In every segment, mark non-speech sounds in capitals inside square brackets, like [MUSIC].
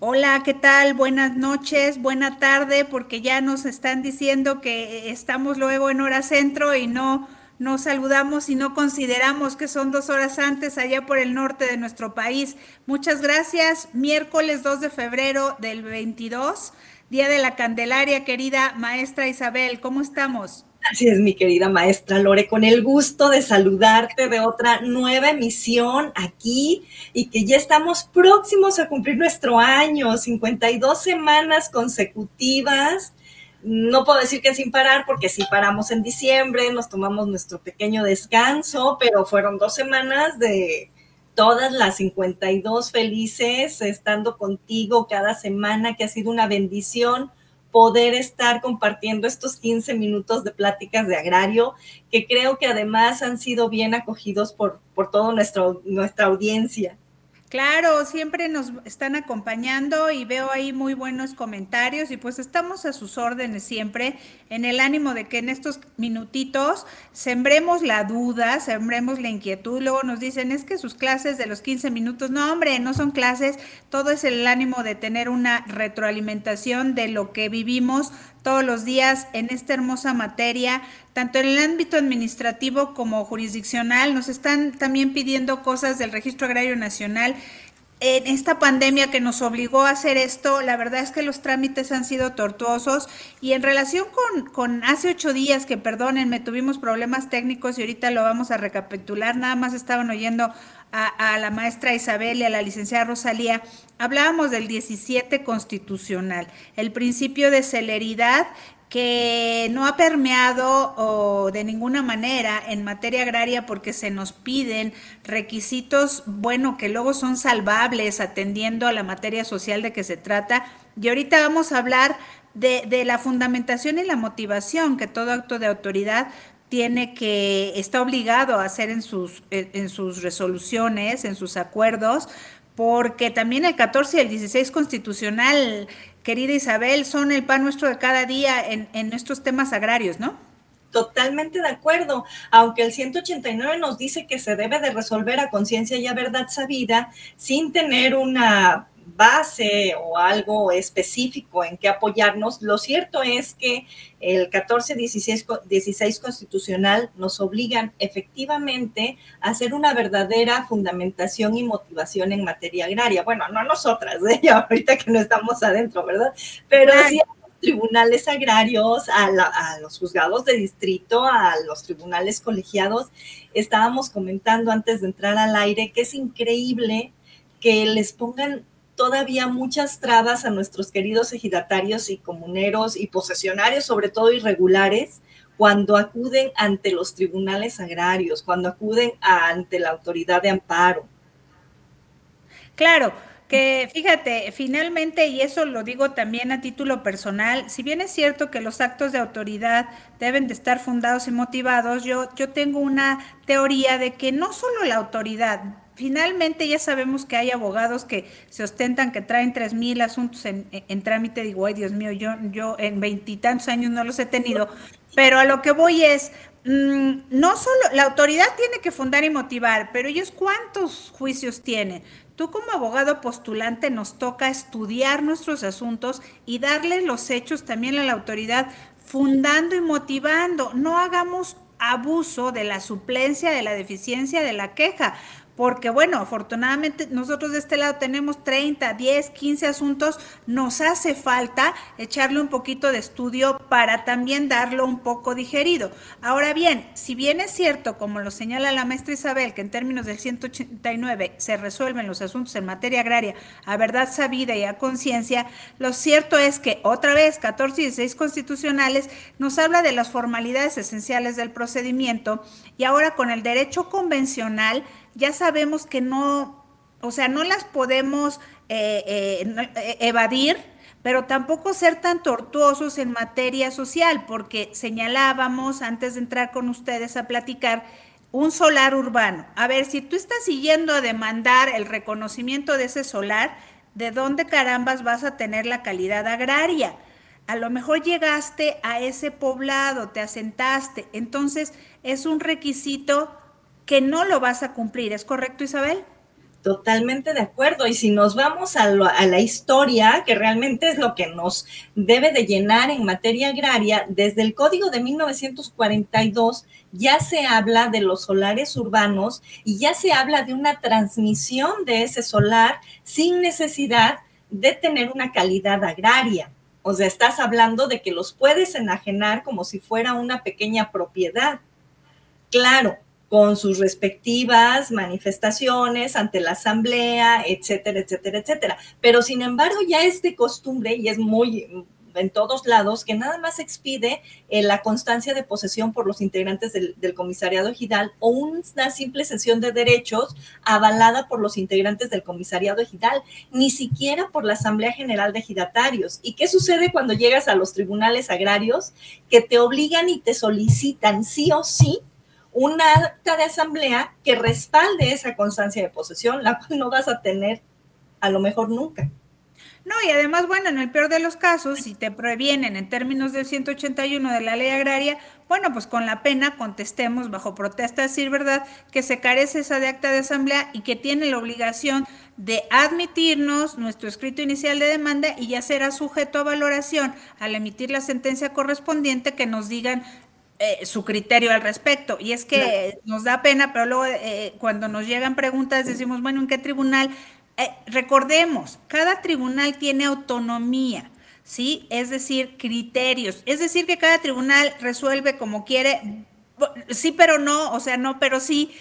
Hola, ¿qué tal? Buenas noches, buena tarde, porque ya nos están diciendo que estamos luego en hora centro y no nos saludamos y no consideramos que son dos horas antes allá por el norte de nuestro país. Muchas gracias. Miércoles 2 de febrero del 22, Día de la Candelaria, querida maestra Isabel, ¿cómo estamos? Así es, mi querida maestra Lore, con el gusto de saludarte de otra nueva emisión aquí y que ya estamos próximos a cumplir nuestro año, 52 semanas consecutivas. No puedo decir que sin parar, porque sí paramos en diciembre, nos tomamos nuestro pequeño descanso, pero fueron dos semanas de todas las 52 felices, estando contigo cada semana, que ha sido una bendición poder estar compartiendo estos 15 minutos de pláticas de agrario, que creo que además han sido bien acogidos por, por toda nuestra audiencia. Claro, siempre nos están acompañando y veo ahí muy buenos comentarios y pues estamos a sus órdenes siempre en el ánimo de que en estos minutitos sembremos la duda, sembremos la inquietud. Luego nos dicen, es que sus clases de los 15 minutos, no hombre, no son clases, todo es el ánimo de tener una retroalimentación de lo que vivimos todos los días en esta hermosa materia, tanto en el ámbito administrativo como jurisdiccional. Nos están también pidiendo cosas del Registro Agrario Nacional. En esta pandemia que nos obligó a hacer esto, la verdad es que los trámites han sido tortuosos y en relación con, con hace ocho días, que perdónenme, tuvimos problemas técnicos y ahorita lo vamos a recapitular, nada más estaban oyendo a, la maestra Isabel y a la licenciada Rosalía, hablábamos del 17 constitucional, el principio de celeridad que no ha permeado de ninguna manera en materia agraria porque se nos piden requisitos, bueno, que luego son salvables atendiendo a la materia social de que se trata. Y ahorita vamos a hablar de la fundamentación y la motivación que todo acto de autoridad tiene que, está obligado a hacer en sus, en sus resoluciones, en sus acuerdos, porque también el 14 y el 16 constitucional, querida Isabel, son el pan nuestro de cada día en, en nuestros temas agrarios, ¿no? Totalmente de acuerdo, aunque el 189 nos dice que se debe de resolver a conciencia y a verdad sabida sin tener una base o algo específico en que apoyarnos. Lo cierto es que el 14, 16, 16 constitucional nos obligan efectivamente a hacer una verdadera fundamentación y motivación en materia agraria. Bueno, no nosotras, ¿eh? [LAUGHS] ahorita que no estamos adentro, ¿verdad? Pero sí a los tribunales agrarios, a, a los juzgados de distrito, a los tribunales colegiados. Estábamos comentando antes de entrar al aire que es increíble que les pongan todavía muchas trabas a nuestros queridos ejidatarios y comuneros y posesionarios, sobre todo irregulares, cuando acuden ante los tribunales agrarios, cuando acuden ante la autoridad de amparo. Claro, que fíjate, finalmente, y eso lo digo también a título personal, si bien es cierto que los actos de autoridad deben de estar fundados y motivados, yo, yo tengo una teoría de que no solo la autoridad, finalmente ya sabemos que hay abogados que se ostentan que traen tres mil asuntos en, trámite. Digo, ay Dios mío, yo, yo en veintitantos años no los he tenido. Pero a lo que voy es, mm, no solo, la autoridad tiene que fundar y motivar, pero ellos cuántos juicios tienen. Tú como abogado postulante nos toca estudiar nuestros asuntos y darle los hechos también a la autoridad, fundando y motivando. No hagamos abuso de la suplencia, de la deficiencia, de la queja, porque bueno, afortunadamente nosotros de este lado tenemos 30, 10, 15 asuntos, nos hace falta echarle un poquito de estudio para también darlo un poco digerido. Ahora bien, si bien es cierto, como lo señala la maestra Isabel, que en términos del 189 se resuelven los asuntos en materia agraria a verdad sabida y a conciencia, lo cierto es que otra vez 14 y 16 constitucionales nos habla de las formalidades esenciales del procedimiento y ahora con el derecho convencional, ya sabemos que no, o sea, no las podemos eh, eh, eh, evadir, pero tampoco ser tan tortuosos en materia social, porque señalábamos antes de entrar con ustedes a platicar un solar urbano. A ver, si tú estás siguiendo a demandar el reconocimiento de ese solar, ¿de dónde carambas vas a tener la calidad agraria? A lo mejor llegaste a ese poblado, te asentaste, entonces es un requisito que no lo vas a cumplir. ¿Es correcto, Isabel? Totalmente de acuerdo. Y si nos vamos a, a, la historia, que realmente es lo que nos debe de llenar en materia agraria, desde el Código de 1942 ya se habla de los solares urbanos y ya se habla de una transmisión de ese solar sin necesidad de tener una calidad agraria. O sea, estás hablando de que los puedes enajenar como si fuera una pequeña propiedad. Claro, con sus respectivas manifestaciones ante la asamblea, etcétera, etcétera, etcétera. Pero sin embargo ya es de costumbre y es muy en todos lados que nada más expide eh, la constancia de posesión por los integrantes del, comisariado ejidal o una simple sesión de derechos avalada por los integrantes del comisariado ejidal, ni siquiera por la Asamblea General de Ejidatarios. ¿Y qué sucede cuando llegas a los tribunales agrarios que te obligan y te solicitan sí o sí una acta de asamblea que respalde esa constancia de posesión, la cual no vas a tener a lo mejor nunca. No, y además, bueno, en el peor de los casos, si te previenen en términos del 181 de la ley agraria, bueno, pues con la pena contestemos bajo protesta decir verdad que se carece esa de acta de asamblea y que tiene la obligación de admitirnos nuestro escrito inicial de demanda y ya será sujeto a valoración al emitir la sentencia correspondiente que nos digan eh, su criterio al respecto. Y es que nos da pena, pero luego eh, cuando nos llegan preguntas decimos, bueno, ¿en qué tribunal? Eh, recordemos, cada tribunal tiene autonomía, ¿sí? Es decir, criterios. Es decir, que cada tribunal resuelve como quiere, sí, pero no, o sea, no, pero sí.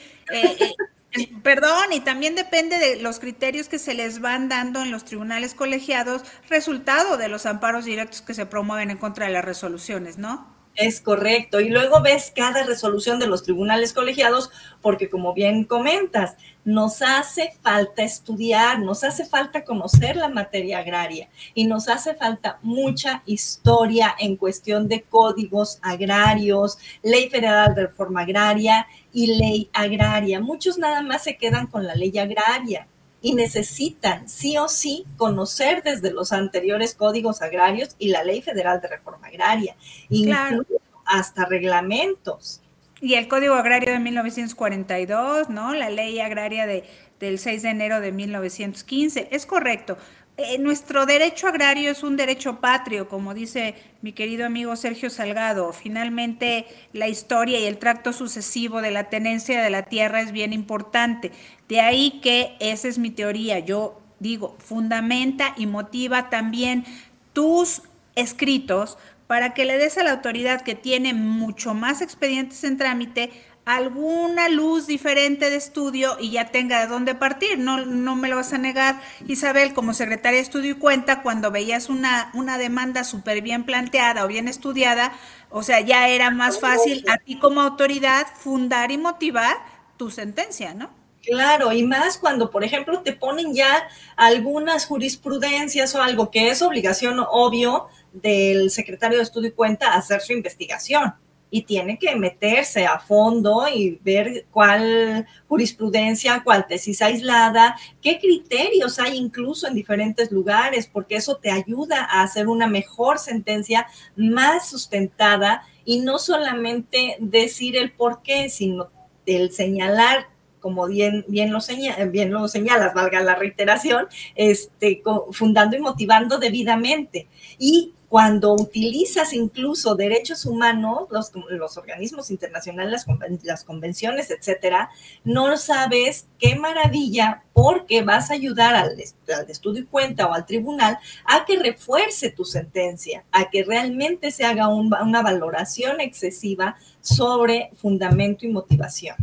Perdón, y también depende de los criterios que se les van dando en los tribunales colegiados, resultado de los amparos directos que se promueven en contra de las resoluciones, ¿no? Es correcto. Y luego ves cada resolución de los tribunales colegiados, porque como bien comentas, nos hace falta estudiar, nos hace falta conocer la materia agraria y nos hace falta mucha historia en cuestión de códigos agrarios, ley federal de reforma agraria y ley agraria. Muchos nada más se quedan con la ley agraria y necesitan sí o sí conocer desde los anteriores códigos agrarios y la Ley Federal de Reforma Agraria, incluso hasta reglamentos. Y el Código Agrario de 1942, ¿no? La Ley Agraria de, del 6 de enero de 1915. Es correcto. Eh, nuestro derecho agrario es un derecho patrio, como dice mi querido amigo Sergio Salgado. Finalmente, la historia y el tracto sucesivo de la tenencia de la tierra es bien importante. De ahí que esa es mi teoría. Yo digo, fundamenta y motiva también tus escritos para que le des a la autoridad que tiene mucho más expedientes en trámite alguna luz diferente de estudio y ya tenga de dónde partir. No, no me lo vas a negar, Isabel, como secretaria de estudio y cuenta, cuando veías una, una demanda súper bien planteada o bien estudiada, o sea, ya era más fácil a ti como autoridad fundar y motivar tu sentencia, ¿no? Claro, y más cuando, por ejemplo, te ponen ya algunas jurisprudencias o algo que es obligación obvio del secretario de estudio y cuenta hacer su investigación y tiene que meterse a fondo y ver cuál jurisprudencia, cuál tesis aislada, qué criterios hay incluso en diferentes lugares, porque eso te ayuda a hacer una mejor sentencia más sustentada y no solamente decir el por qué, sino el señalar como bien, bien, lo bien lo señalas, valga la reiteración, este, fundando y motivando debidamente. Y cuando utilizas incluso derechos humanos, los, organismos internacionales, las, convenciones, etcétera, no sabes qué maravilla, porque vas a ayudar al, estudio y cuenta o al tribunal a que refuerce tu sentencia, a que realmente se haga un, una valoración excesiva sobre fundamento y motivación.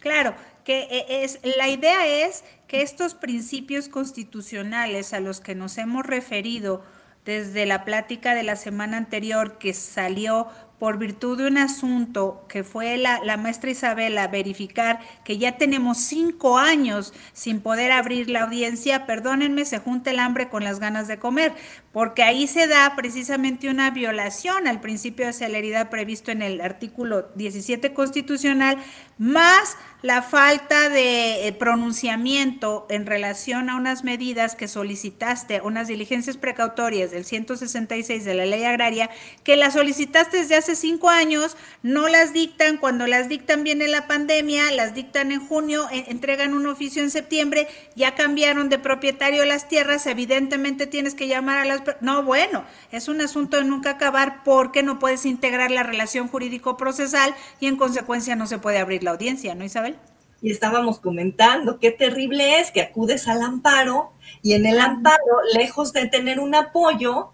Claro, que e, es la idea es que estos principios constitucionales a los que nos hemos referido desde la plática de la semana anterior que salió por virtud de un asunto que fue la, la, maestra Isabela verificar que ya tenemos cinco años sin poder abrir la audiencia, perdónenme, se junta el hambre con las ganas de comer, porque ahí se da precisamente una violación al principio de celeridad previsto en el artículo 17 constitucional, más la falta de eh, pronunciamiento en relación a unas medidas que solicitaste, unas diligencias precautorias del 166 de la ley agraria, que las solicitaste desde hace cinco años, no las dictan, cuando las dictan viene la pandemia, las dictan en junio, entregan un oficio en septiembre, ya cambiaron de propietario las tierras, evidentemente tienes que llamar a las... No, bueno, es un asunto de nunca acabar porque no puedes integrar la relación jurídico-procesal y en consecuencia no se puede abrir la audiencia, ¿no, Isabel? y estábamos comentando qué terrible es que acudes al amparo y en el amparo, lejos de tener un apoyo,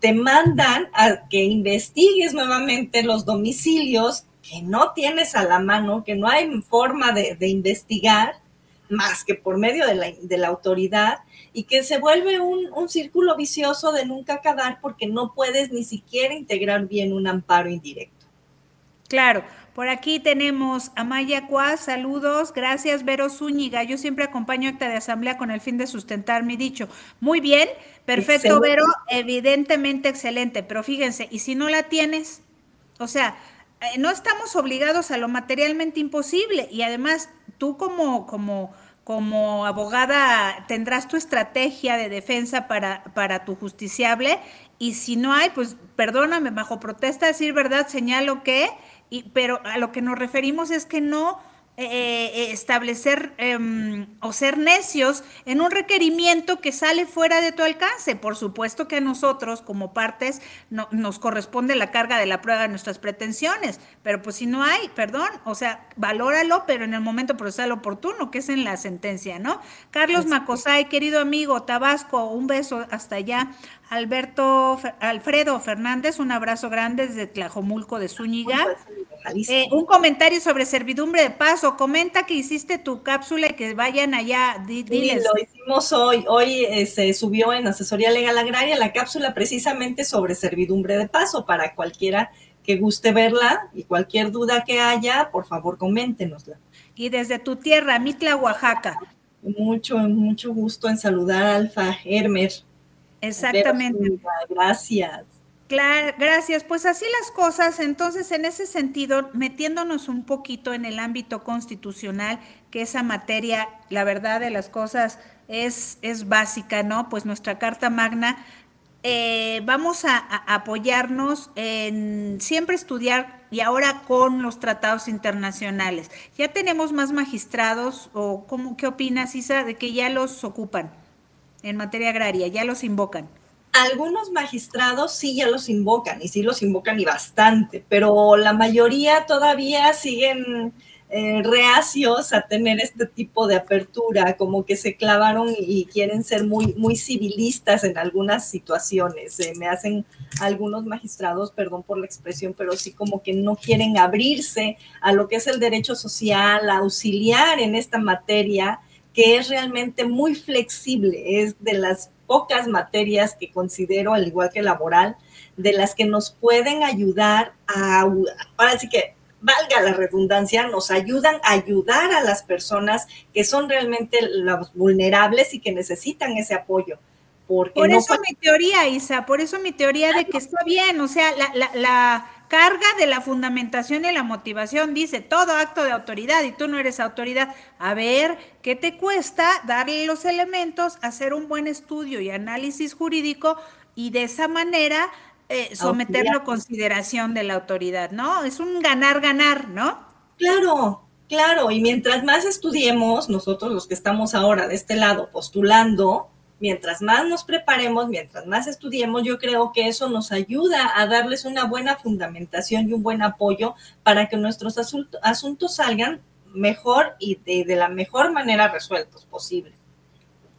te mandan a que investigues nuevamente los domicilios que no tienes a la mano, que no hay forma de, investigar más que por medio de la, de la autoridad y que se vuelve un, un, círculo vicioso de nunca acabar porque no puedes ni siquiera integrar bien un amparo indirecto. Claro, por aquí tenemos a Maya Cuas, saludos, gracias Vero Zúñiga, yo siempre acompaño acta de asamblea con el fin de sustentar mi dicho. Muy bien, perfecto Vero, evidentemente excelente, pero fíjense, ¿y si no la tienes? O sea, eh, no estamos obligados a lo materialmente imposible y además tú como, como, como abogada tendrás tu estrategia de defensa para, para tu justiciable y si no hay, pues perdóname, bajo protesta decir verdad, señalo que pero a lo que nos referimos es que no eh, eh, establecer em, o ser necios en un requerimiento que sale fuera de tu alcance. Por supuesto que a nosotros como partes no, nos corresponde la carga de la prueba de nuestras pretensiones, pero pues si no hay, perdón, o sea, valóralo, pero en el momento procesal oportuno, que es en la sentencia, ¿no? Carlos Macosay, querido amigo, Tabasco, un beso hasta allá. Alberto Alfredo Fernández, un abrazo grande desde Tlajomulco de Zúñiga. Eh, un comentario sobre servidumbre de paso. Comenta que hiciste tu cápsula y que vayan allá. diles. lo hicimos hoy. Hoy eh, se subió en Asesoría Legal Agraria la cápsula precisamente sobre servidumbre de paso para cualquiera que guste verla y cualquier duda que haya, por favor, coméntenosla. Y desde tu tierra, Mitla, Oaxaca. Mucho, mucho gusto en saludar a Alfa Hermer. Exactamente. Gracias. Claro, gracias. Pues así las cosas. Entonces, en ese sentido, metiéndonos un poquito en el ámbito constitucional, que esa materia, la verdad de las cosas, es, es básica, ¿no? Pues nuestra Carta Magna, eh, vamos a, apoyarnos en siempre estudiar y ahora con los tratados internacionales. Ya tenemos más magistrados, o ¿cómo, ¿qué opinas, Isa, de que ya los ocupan en materia agraria, ya los invocan? algunos magistrados sí ya los invocan y sí los invocan y bastante, pero la mayoría todavía siguen eh, reacios a tener este tipo de apertura, como que se clavaron y, quieren ser muy, muy civilistas en algunas situaciones. Me hacen algunos magistrados, perdón por la expresión, pero sí como que no quieren abrirse a lo que es el derecho social, a auxiliar en esta materia que es realmente muy flexible, es de las pocas materias que considero, al igual que laboral, de las que nos pueden ayudar a, ahora sí que valga la redundancia, nos ayudan a ayudar a las personas que son realmente los vulnerables y que necesitan ese apoyo. Porque por eso mi teoría, Isa, por eso mi teoría de que está bien, o sea, la, la, la carga de la fundamentación y la motivación dice todo acto de autoridad y tú no eres autoridad. A ver, ¿qué te cuesta darle los elementos, hacer un buen estudio y análisis jurídico y de esa manera eh, someterlo a consideración de la autoridad, ¿no? Es un ganar-ganar, ¿no? Claro, claro. Y mientras más estudiemos, nosotros los que estamos ahora de este lado postulando, mientras más nos preparemos, mientras más estudiemos, yo creo que eso nos ayuda a darles una buena fundamentación y un buen apoyo para que nuestros asuntos, salgan mejor y de, la mejor manera resueltos posible.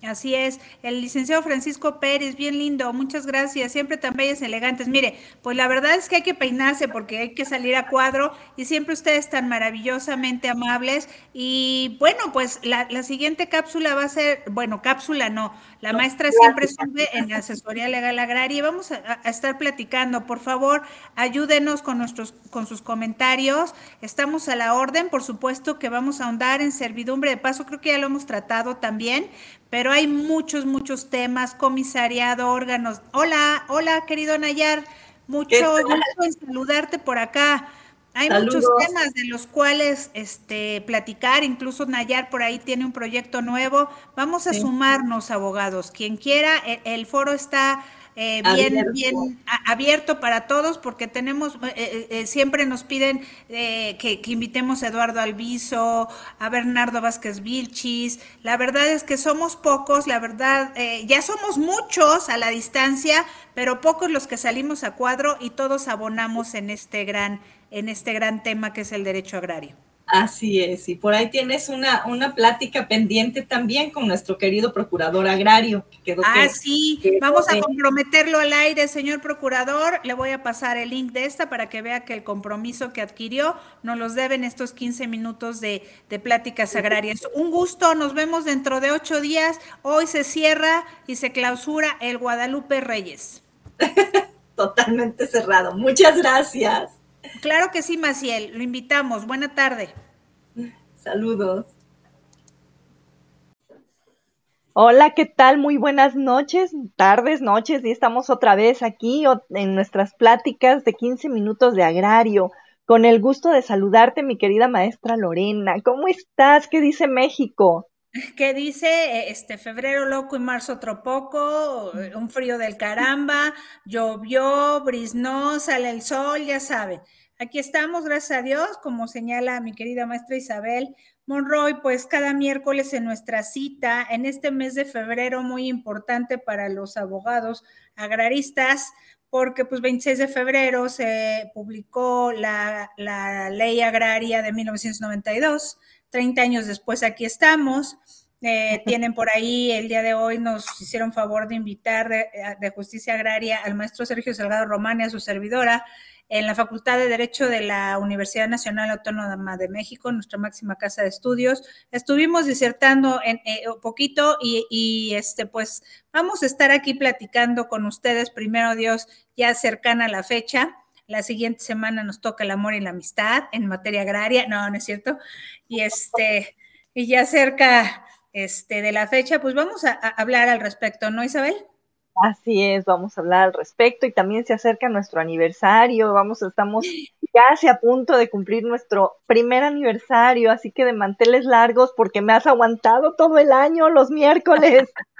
Así es, el licenciado Francisco Pérez, bien lindo, muchas gracias, siempre tan bellas, elegantes. Mire, pues la verdad es que hay que peinarse porque hay que salir a cuadro y siempre ustedes tan maravillosamente amables. Y bueno, pues la, siguiente cápsula va a ser, bueno, cápsula no, la maestra siempre sube en la asesoría legal agraria y vamos a, a, estar platicando. Por favor, ayúdenos con nuestros, con sus comentarios. Estamos a la orden, por supuesto que vamos a ahondar en servidumbre de paso, creo que ya lo hemos tratado también pero hay muchos, muchos temas, comisariado, órganos. Hola, hola, querido Nayar, mucho gusto en saludarte por acá. Hay muchos temas de los cuales este, platicar, incluso Nayar por ahí tiene un proyecto nuevo. Vamos a sumarnos, abogados. Quien quiera, e, el foro está eh, bien, bien abierto para todos, porque tenemos, eh, eh, siempre nos piden que, invitemos a Eduardo Alviso, a Bernardo Vázquez Vilchis. La verdad es que somos pocos, la verdad, ya somos muchos a la distancia, pero pocos los que salimos a cuadro y todos abonamos en este gran, en este gran tema que es el derecho agrario. Así es, y por ahí tienes una, una plática pendiente también con nuestro querido procurador agrario. Que ah, sí, vamos a comprometerlo al aire, señor procurador. Le voy a pasar el link de esta para que vea que el compromiso que adquirió nos los deben estos 15 minutos de, de pláticas agrarias. Un gusto, nos vemos dentro de ocho días. Hoy se cierra y se clausura el Guadalupe Reyes. [LAUGHS] Totalmente cerrado. Muchas gracias. Claro que sí, Maciel, lo invitamos. Buena tarde. Saludos. Hola, ¿qué tal? Muy buenas noches, tardes, noches, y estamos otra vez aquí en nuestras pláticas de 15 minutos de agrario. Con el gusto de saludarte, mi querida maestra Lorena. ¿Cómo estás? ¿Qué dice México? ¿Qué dice este febrero loco y marzo otro poco, un frío del caramba, llovió, brisnó, sale el sol, ya saben. Aquí estamos, gracias a Dios, como señala mi querida maestra Isabel Monroy, pues cada miércoles en nuestra cita, en este mes de febrero muy importante para los abogados agraristas, porque pues 26 de febrero se publicó la, la ley agraria de 1992, 30 años después aquí estamos. Eh, tienen por ahí el día de hoy, nos hicieron favor de invitar de, de, Justicia Agraria al maestro Sergio Salgado Román y a su servidora en la Facultad de Derecho de la Universidad Nacional Autónoma de México, nuestra máxima casa de estudios. Estuvimos disertando en eh, un poquito y, este, pues vamos a estar aquí platicando con ustedes, primero Dios, ya cercana a la fecha. La siguiente semana nos toca el amor y la amistad en materia agraria. No, no es cierto. Y este, y ya cerca este, de la fecha, pues vamos a hablar al respecto, ¿no, Isabel? Así es, vamos a hablar al respecto y también se acerca nuestro aniversario, vamos, estamos casi a punto de cumplir nuestro primer aniversario, así que de manteles largos porque me has aguantado todo el año los miércoles. [LAUGHS]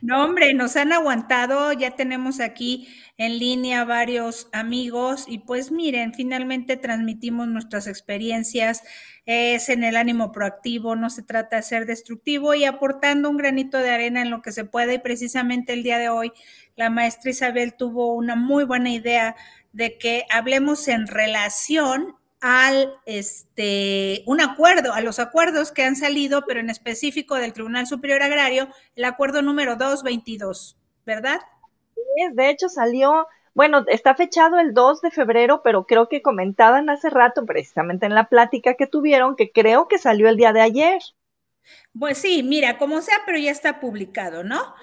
No, hombre, nos han aguantado, ya tenemos aquí en línea varios amigos y pues miren, finalmente transmitimos nuestras experiencias, es en el ánimo proactivo, no se trata de ser destructivo y aportando un granito de arena en lo que se puede y precisamente el día de hoy la maestra Isabel tuvo una muy buena idea de que hablemos en relación al este un acuerdo, a los acuerdos que han salido, pero en específico del Tribunal Superior Agrario, el acuerdo número 222, ¿verdad? Sí, de hecho salió, bueno, está fechado el 2 de febrero, pero creo que comentaban hace rato, precisamente en la plática que tuvieron, que creo que salió el día de ayer. Pues sí, mira, como sea, pero ya está publicado, ¿no?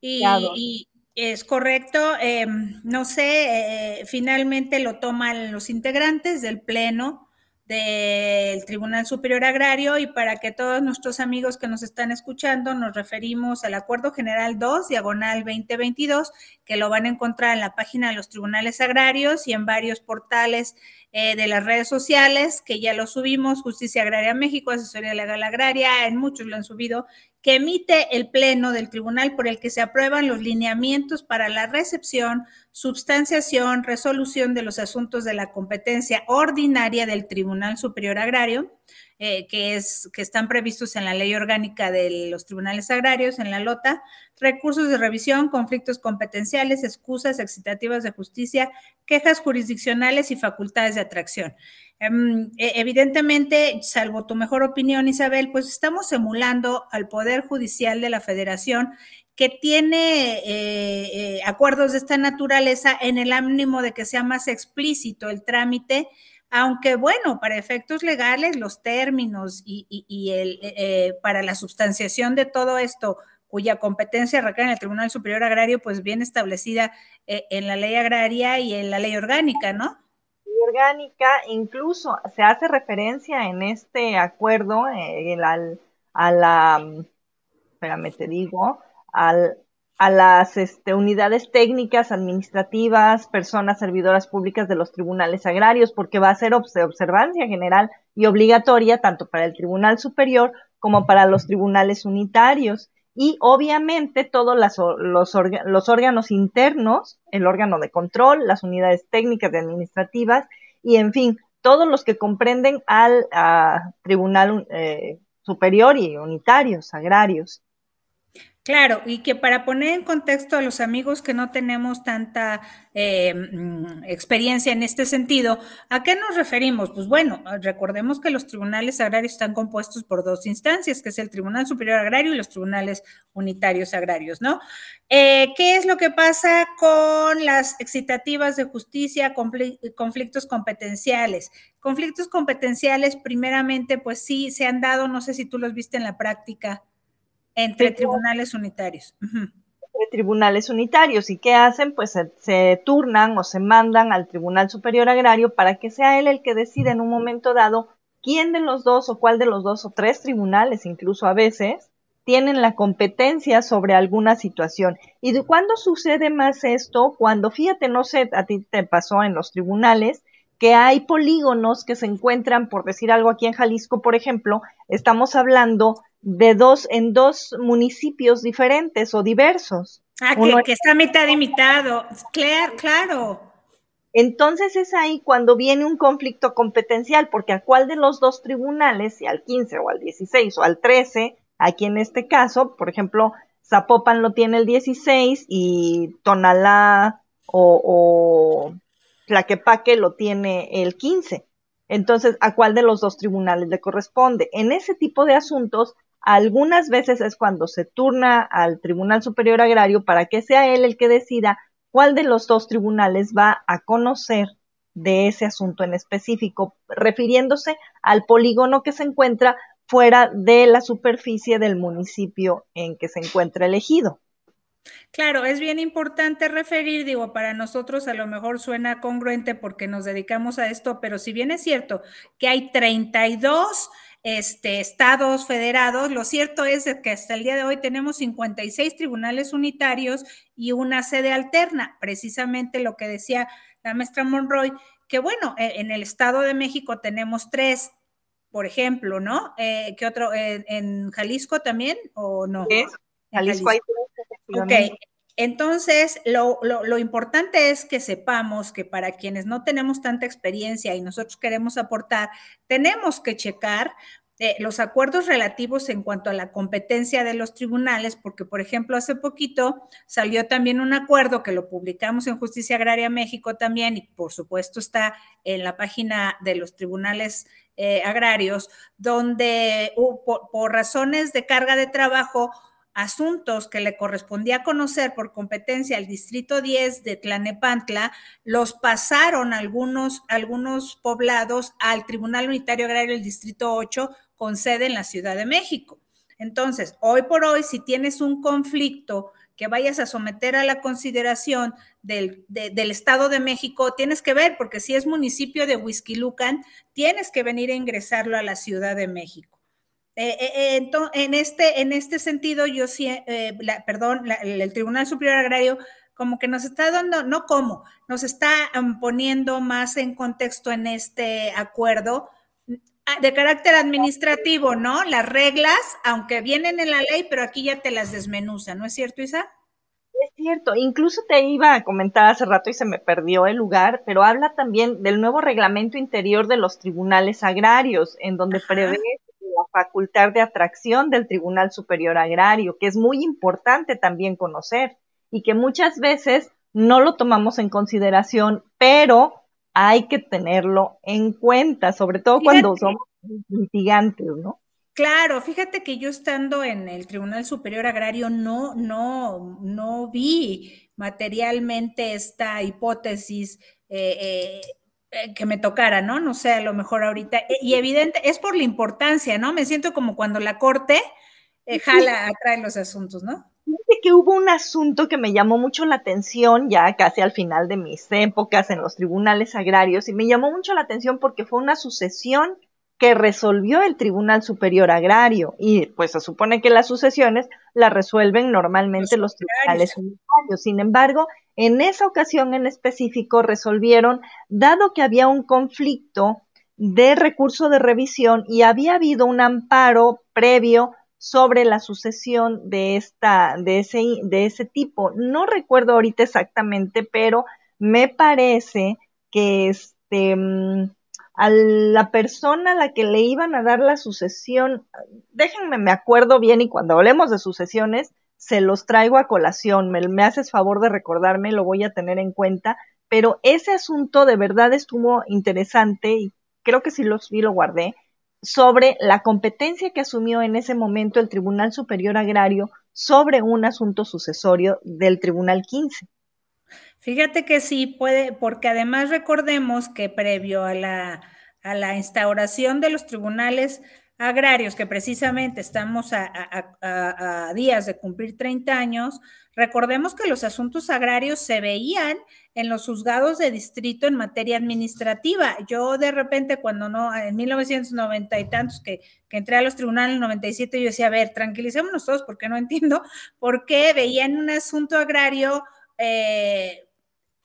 y, es correcto. Em, no sé, eh, finalmente lo toman los integrantes del Pleno del Tribunal Superior Agrario y para que todos nuestros amigos que nos están escuchando nos referimos al Acuerdo General 2, diagonal 2022, que lo van a encontrar en la página de los tribunales agrarios y en varios portales eh, de las redes sociales, que ya lo subimos, Justicia Agraria México, Asesoría Legal Agraria, en muchos lo han subido, que emite el Pleno del Tribunal por el que se aprueban los lineamientos para la recepción, substanciación, resolución de los asuntos de la competencia ordinaria del Tribunal Superior Agrario, eh, que, es, que están previstos en la ley orgánica de los tribunales agrarios, en la LOTA, recursos de revisión, conflictos competenciales, excusas excitativas de justicia, quejas jurisdiccionales y facultades de atracción. Em, e, evidentemente, salvo tu mejor opinión, Isabel, pues estamos emulando al Poder Judicial de la Federación que tiene eh, eh, acuerdos de esta naturaleza en el ánimo de que sea más explícito el trámite, aunque bueno, para efectos legales, los términos y, el, eh, para la sustanciación de todo esto, cuya competencia recae en el Tribunal Superior Agrario, pues bien establecida en la ley agraria y en la ley orgánica, ¿no? orgánica, incluso se hace referencia en este acuerdo eh, a la, espérame te digo, al, a las este, unidades técnicas, administrativas, personas servidoras públicas de los tribunales agrarios, porque va a ser observancia general y obligatoria tanto para el Tribunal Superior como para los tribunales unitarios. Y obviamente todos los, los órganos internos, el órgano de control, las unidades técnicas y administrativas, y en fin, todos los que comprenden al Tribunal eh, Superior y unitarios, agrarios. Claro, y que para poner en contexto a los amigos que no tenemos tanta eh, mm, experiencia en este sentido, ¿a qué nos referimos? Pues bueno, recordemos que los tribunales agrarios están compuestos por dos instancias, que es el Tribunal Superior Agrario y los tribunales unitarios agrarios, ¿no? Eh, ¿Qué es lo que pasa con las excitativas de justicia, conflictos competenciales? Conflictos competenciales, primeramente, pues sí, se han dado, no sé si tú los viste en la práctica entre tribunales unitarios. Entre tribunales unitarios. ¿Y qué hacen? Pues se, turnan o se mandan al Tribunal Superior Agrario para que sea él el que decida en un momento dado quién de los dos o cuál de los dos o tres tribunales, incluso a veces, tienen la competencia sobre alguna situación. ¿Y de cuándo sucede más esto? Cuando, fíjate, no sé, a ti te pasó en los tribunales, que hay polígonos que se encuentran, por decir algo aquí en Jalisco, por ejemplo, estamos hablando de dos, en dos municipios diferentes o diversos. Ah, que, está mitad y mitad, claro, claro. Entonces es ahí cuando viene un conflicto competencial, porque a cuál de los dos tribunales, si al 15 o al 16 o al 13, aquí en este caso, por ejemplo, Zapopan lo tiene el 16 y Tonalá o, o Tlaquepaque lo tiene el 15. Entonces, ¿a cuál de los dos tribunales le corresponde? En ese tipo de asuntos, algunas veces es cuando se turna al Tribunal Superior Agrario para que sea él el que decida cuál de los dos tribunales va a conocer de ese asunto en específico, refiriéndose al polígono que se encuentra fuera de la superficie del municipio en que se encuentra elegido. Claro, es bien importante referir, digo, para nosotros a lo mejor suena congruente porque nos dedicamos a esto, pero si bien es cierto que hay 32 este, estados federados, lo cierto es que hasta el día de hoy tenemos 56 tribunales unitarios y una sede alterna, precisamente lo que decía la maestra Monroy, que bueno, e, en el Estado de México tenemos tres, por ejemplo, ¿no? Eh, ¿Qué otro? ¿En Jalisco también o no? Jalisco, hay Ok, entonces lo, importante es que sepamos que para quienes no tenemos tanta experiencia y nosotros queremos aportar, tenemos que checar eh, los acuerdos relativos en cuanto a la competencia de los tribunales, porque, por ejemplo, hace poquito salió también un acuerdo que lo publicamos en Justicia Agraria México también, y por supuesto está en la página de los tribunales eh, agrarios, donde por razones de carga de trabajo, asuntos que le correspondía conocer por competencia al Distrito 10 de Tlanepantla, los pasaron algunos, algunos poblados al Tribunal Unitario Agrario del Distrito 8 con sede en la Ciudad de México. Entonces, hoy por hoy, si tienes un conflicto que vayas a someter a la consideración del, del, Estado de México, tienes que ver, porque si es municipio de Huizquilucan, tienes que venir a ingresarlo a la Ciudad de México. Eh, eh, eh, en, este, en este sentido, yo sí, perdón, el Tribunal Superior Agrario como que nos está dando, no como, nos está um, poniendo más en contexto en este acuerdo ah, de carácter administrativo, ¿no? Las reglas, aunque vienen en la ley, pero aquí ya te las desmenuza, ¿no es cierto, Isa? Es cierto, incluso te iba a comentar hace rato y se me perdió el lugar, pero habla también del nuevo reglamento interior de los tribunales agrarios, en donde prevé la facultad de atracción del Tribunal Superior Agrario, que es muy importante también conocer y que muchas veces no lo tomamos en consideración, pero hay que tenerlo en cuenta, sobre todo cuando somos litigantes, ¿no? Claro, fíjate que yo estando en el Tribunal Superior Agrario no, no, no vi materialmente esta hipótesis eh, eh, eh, que me tocara, ¿no? No sé, a lo mejor ahorita. E, y evidente, es por la importancia, ¿no? Me siento como cuando la corte eh, jala, atrae los asuntos, ¿no? Fíjate que hubo un asunto que me llamó mucho la atención ya casi al final de mis épocas en los tribunales agrarios y me llamó mucho la atención porque fue una sucesión que resolvió el Tribunal Superior Agrario y pues se supone que las sucesiones las resuelven normalmente los, tribunales unitarios. Sin embargo, en esa ocasión en específico resolvieron, dado que había un conflicto de recurso de revisión y había habido un amparo previo sobre la sucesión de esta de ese de ese tipo. No recuerdo ahorita exactamente, pero me parece que este mm, a la persona a la que le iban a dar la sucesión, déjenme, me acuerdo bien y cuando hablemos de sucesiones, se los traigo a colación, me, haces favor de recordarme, lo voy a tener en cuenta, pero ese asunto de verdad estuvo interesante y creo que sí lo, sí lo guardé, sobre la competencia que asumió en ese momento el Tribunal Superior Agrario sobre un asunto sucesorio del Tribunal 15. Fíjate que sí puede, porque además recordemos que previo a la, a la instauración de los tribunales agrarios, que precisamente estamos a, a, días de cumplir 30 años, recordemos que los asuntos agrarios se veían en los juzgados de distrito en materia administrativa. Yo de repente cuando no, en 1990 y tantos que, que entré a los tribunales en el 97, yo decía, a ver, tranquilicémonos todos porque no entiendo por qué veían un asunto agrario eh,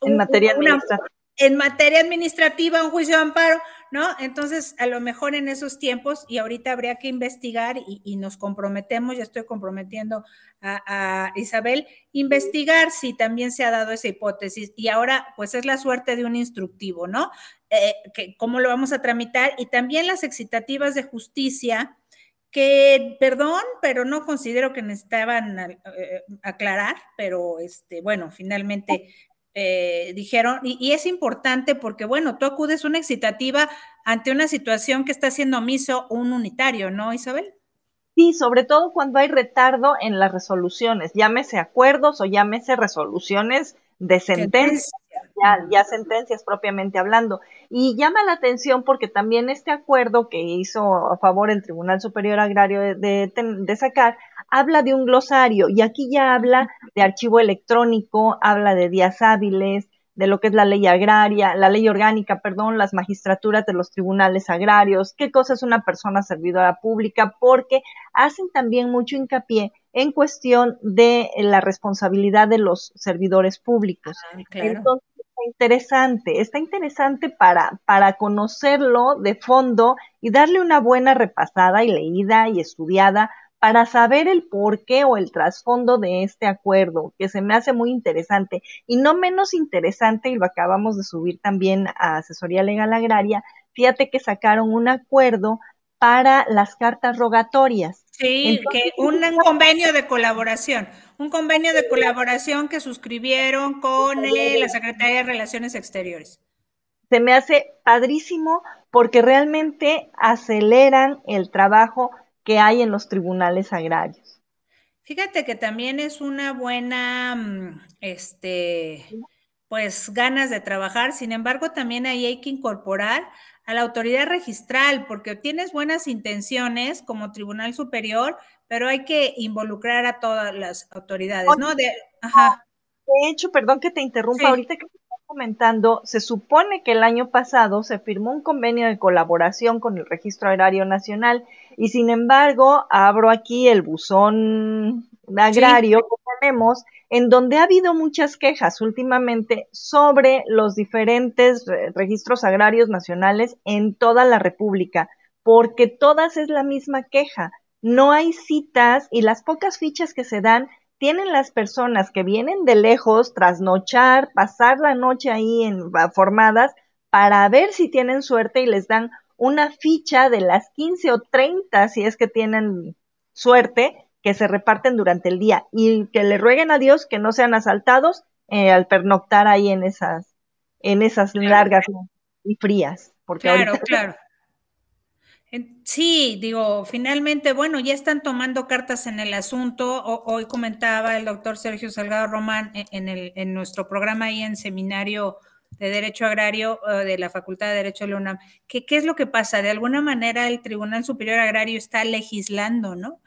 en materia administrativa. En materia administrativa, un juicio de amparo, ¿no? Entonces, a lo mejor en esos tiempos, y ahorita habría que investigar y, nos comprometemos, ya estoy comprometiendo a, Isabel, investigar si también se ha dado esa hipótesis. Y ahora, pues es la suerte de un instructivo, ¿no? Eh, que, ¿Cómo lo vamos a tramitar? Y también las excitativas de justicia, que, perdón, pero no considero que necesitaban eh, aclarar, pero este, bueno, finalmente eh, dijeron, y, es importante porque, bueno, tú acudes una excitativa ante una situación que está siendo omiso un unitario, ¿no, Isabel? Sí, sobre todo cuando hay retardo en las resoluciones, llámese acuerdos o llámese resoluciones de sentencia, ya, ya, sentencias propiamente hablando. Y llama la atención porque también este acuerdo que hizo a favor el Tribunal Superior Agrario de, de sacar habla de un glosario y aquí ya habla de archivo electrónico, habla de días hábiles, de lo que es la ley agraria, la ley orgánica, perdón, las magistraturas de los tribunales agrarios, qué cosa es una persona servidora pública, porque hacen también mucho hincapié en cuestión de la responsabilidad de los servidores públicos. Ah, Entonces, está interesante, está interesante para, para conocerlo de fondo y darle una buena repasada y leída y estudiada para saber el porqué o el trasfondo de este acuerdo, que se me hace muy interesante. Y no menos interesante, y lo acabamos de subir también a Asesoría Legal Agraria, fíjate que sacaron un acuerdo para las cartas rogatorias. Sí, que un, convenio de colaboración, un convenio de colaboración que suscribieron con la Secretaría de Relaciones Exteriores. Se me hace padrísimo porque realmente aceleran el trabajo que hay en los tribunales agrarios. Fíjate que también es una buena, mm, este, pues ganas de trabajar. Sin embargo, también ahí hay que incorporar a la autoridad registral, porque tienes buenas intenciones como Tribunal Superior, pero hay que involucrar a todas las autoridades, ¿no? De, ajá. de hecho, perdón que te interrumpa, ahorita que estás comentando, se supone que el año pasado se firmó un convenio de colaboración con el Registro Agrario Nacional y sin embargo, abro aquí el buzón agrario que tenemos, en donde ha habido muchas quejas últimamente sobre los diferentes registros agrarios nacionales en toda la República, porque todas es la misma queja. No hay citas y las pocas fichas que se dan tienen las personas que vienen de lejos, trasnochar, pasar la noche ahí en, formadas para ver si tienen suerte y les dan una ficha de las 15 o 30, si es que tienen suerte, que se reparten durante el día y que le rueguen a Dios que no sean asaltados eh, al pernoctar ahí en esas, en esas largas y frías. Porque claro, claro. Sí, digo, finalmente, bueno, ya están tomando cartas en el asunto. hoy comentaba el doctor Sergio Salgado Román e, en, el, en nuestro programa ahí en seminario de Derecho Agrario de la Facultad de Derecho de la UNAM, ¿qué es lo que pasa? De alguna manera el Tribunal Superior Agrario está legislando, ¿no?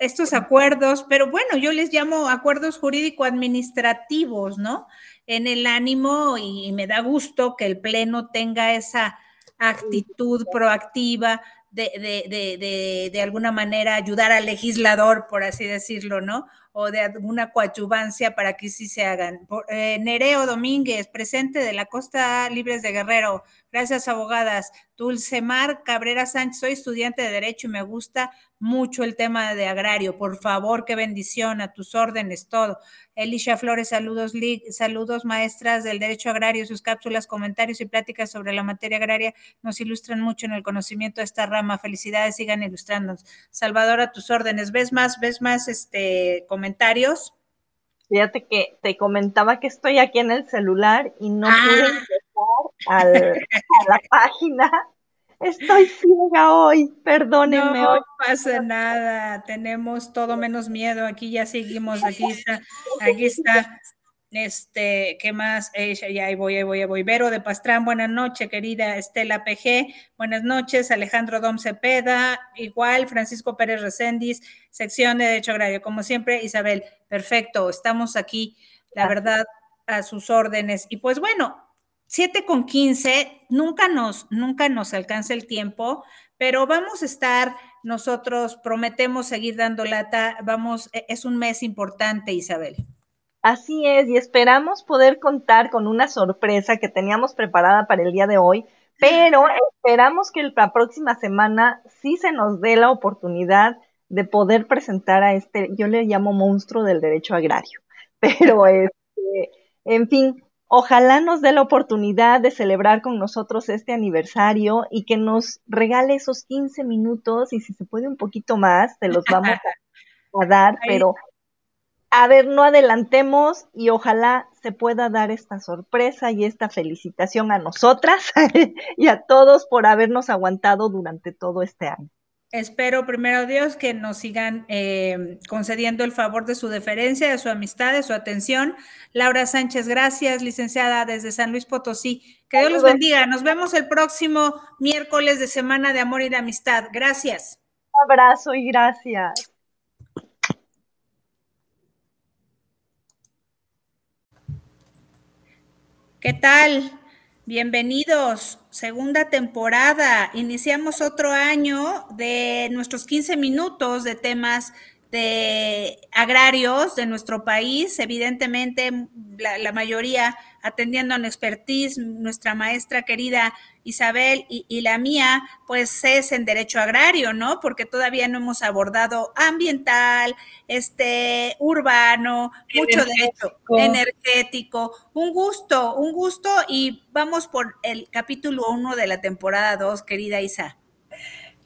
Estos acuerdos, pero bueno, yo les llamo acuerdos jurídico-administrativos, ¿no? En el ánimo y me da gusto que el Pleno tenga esa actitud proactiva de, de, de, de, alguna manera ayudar al legislador, por así decirlo, ¿no? O de alguna coadyuvancia para que sí se hagan. Eh, Nereo Domínguez, presente de la Costa Libres de Guerrero. Gracias, abogadas. Dulcemar Cabrera Sánchez, soy estudiante de Derecho y me gusta mucho el tema de agrario. Por favor, qué bendición, a tus órdenes, todo. Elisha Flores, saludos, saludos maestras del Derecho Agrario. Sus cápsulas, comentarios y pláticas sobre la materia agraria nos ilustran mucho en el conocimiento de esta rama. Felicidades, sigan ilustrándonos. Salvador, a tus órdenes. ¿Ves más, ves más este, comentarios? Fíjate que te comentaba que estoy aquí en el celular y no pude ah. empezar a la [LAUGHS] página. Estoy ciega hoy, perdónenme. No pasa nada, tenemos todo menos miedo. Aquí ya seguimos, aquí está, aquí está. Este, ¿qué más? ya ahí voy, ahí voy, ahí voy. Vero de Pastrán, buenas noches, querida Estela PG. Buenas noches, Alejandro Dom Cepeda, igual, Francisco Pérez Recendis, sección de Derecho Agrario, como siempre, Isabel. Perfecto, estamos aquí, la verdad, a sus órdenes. Y pues bueno, 7 con 15, nunca nos, nunca nos alcanza el tiempo, pero vamos a estar, nosotros prometemos seguir dando lata, vamos, e, es un mes importante, Isabel. Así es, y esperamos poder contar con una sorpresa que teníamos preparada para el día de hoy, pero esperamos que la próxima semana sí se nos dé la oportunidad de poder presentar a este, yo le llamo monstruo del derecho agrario, [LAUGHS] pero este, en fin, ojalá nos dé la oportunidad de celebrar con nosotros este aniversario y que nos regale esos 15 minutos y si se puede un poquito más, te los vamos a, [LAUGHS] a dar, pero a ver, no adelantemos y ojalá se pueda dar esta sorpresa y esta felicitación a nosotras [LAUGHS] y a todos por habernos aguantado durante todo este año. Espero, primero Dios, que nos sigan eh, concediendo el favor de su deferencia, de su amistad, de su atención. Laura Sánchez, gracias, licenciada desde San Luis Potosí. Que Dios los bendiga. Nos vemos el próximo miércoles de Semana de Amor y de Amistad. Gracias. Un abrazo y gracias. ¿Qué tal? Bienvenidos, segunda temporada. Iniciamos otro año de nuestros 15 minutos de temas de agrarios de nuestro país. Evidentemente, la, mayoría atendiendo a expertise, nuestra maestra querida Isabel y, la mía, pues es en derecho agrario, ¿no? Porque todavía no hemos abordado ambiental, este, urbano, mucho derecho energético. Un gusto, un gusto y vamos por el capítulo uno de la temporada dos, querida Isa.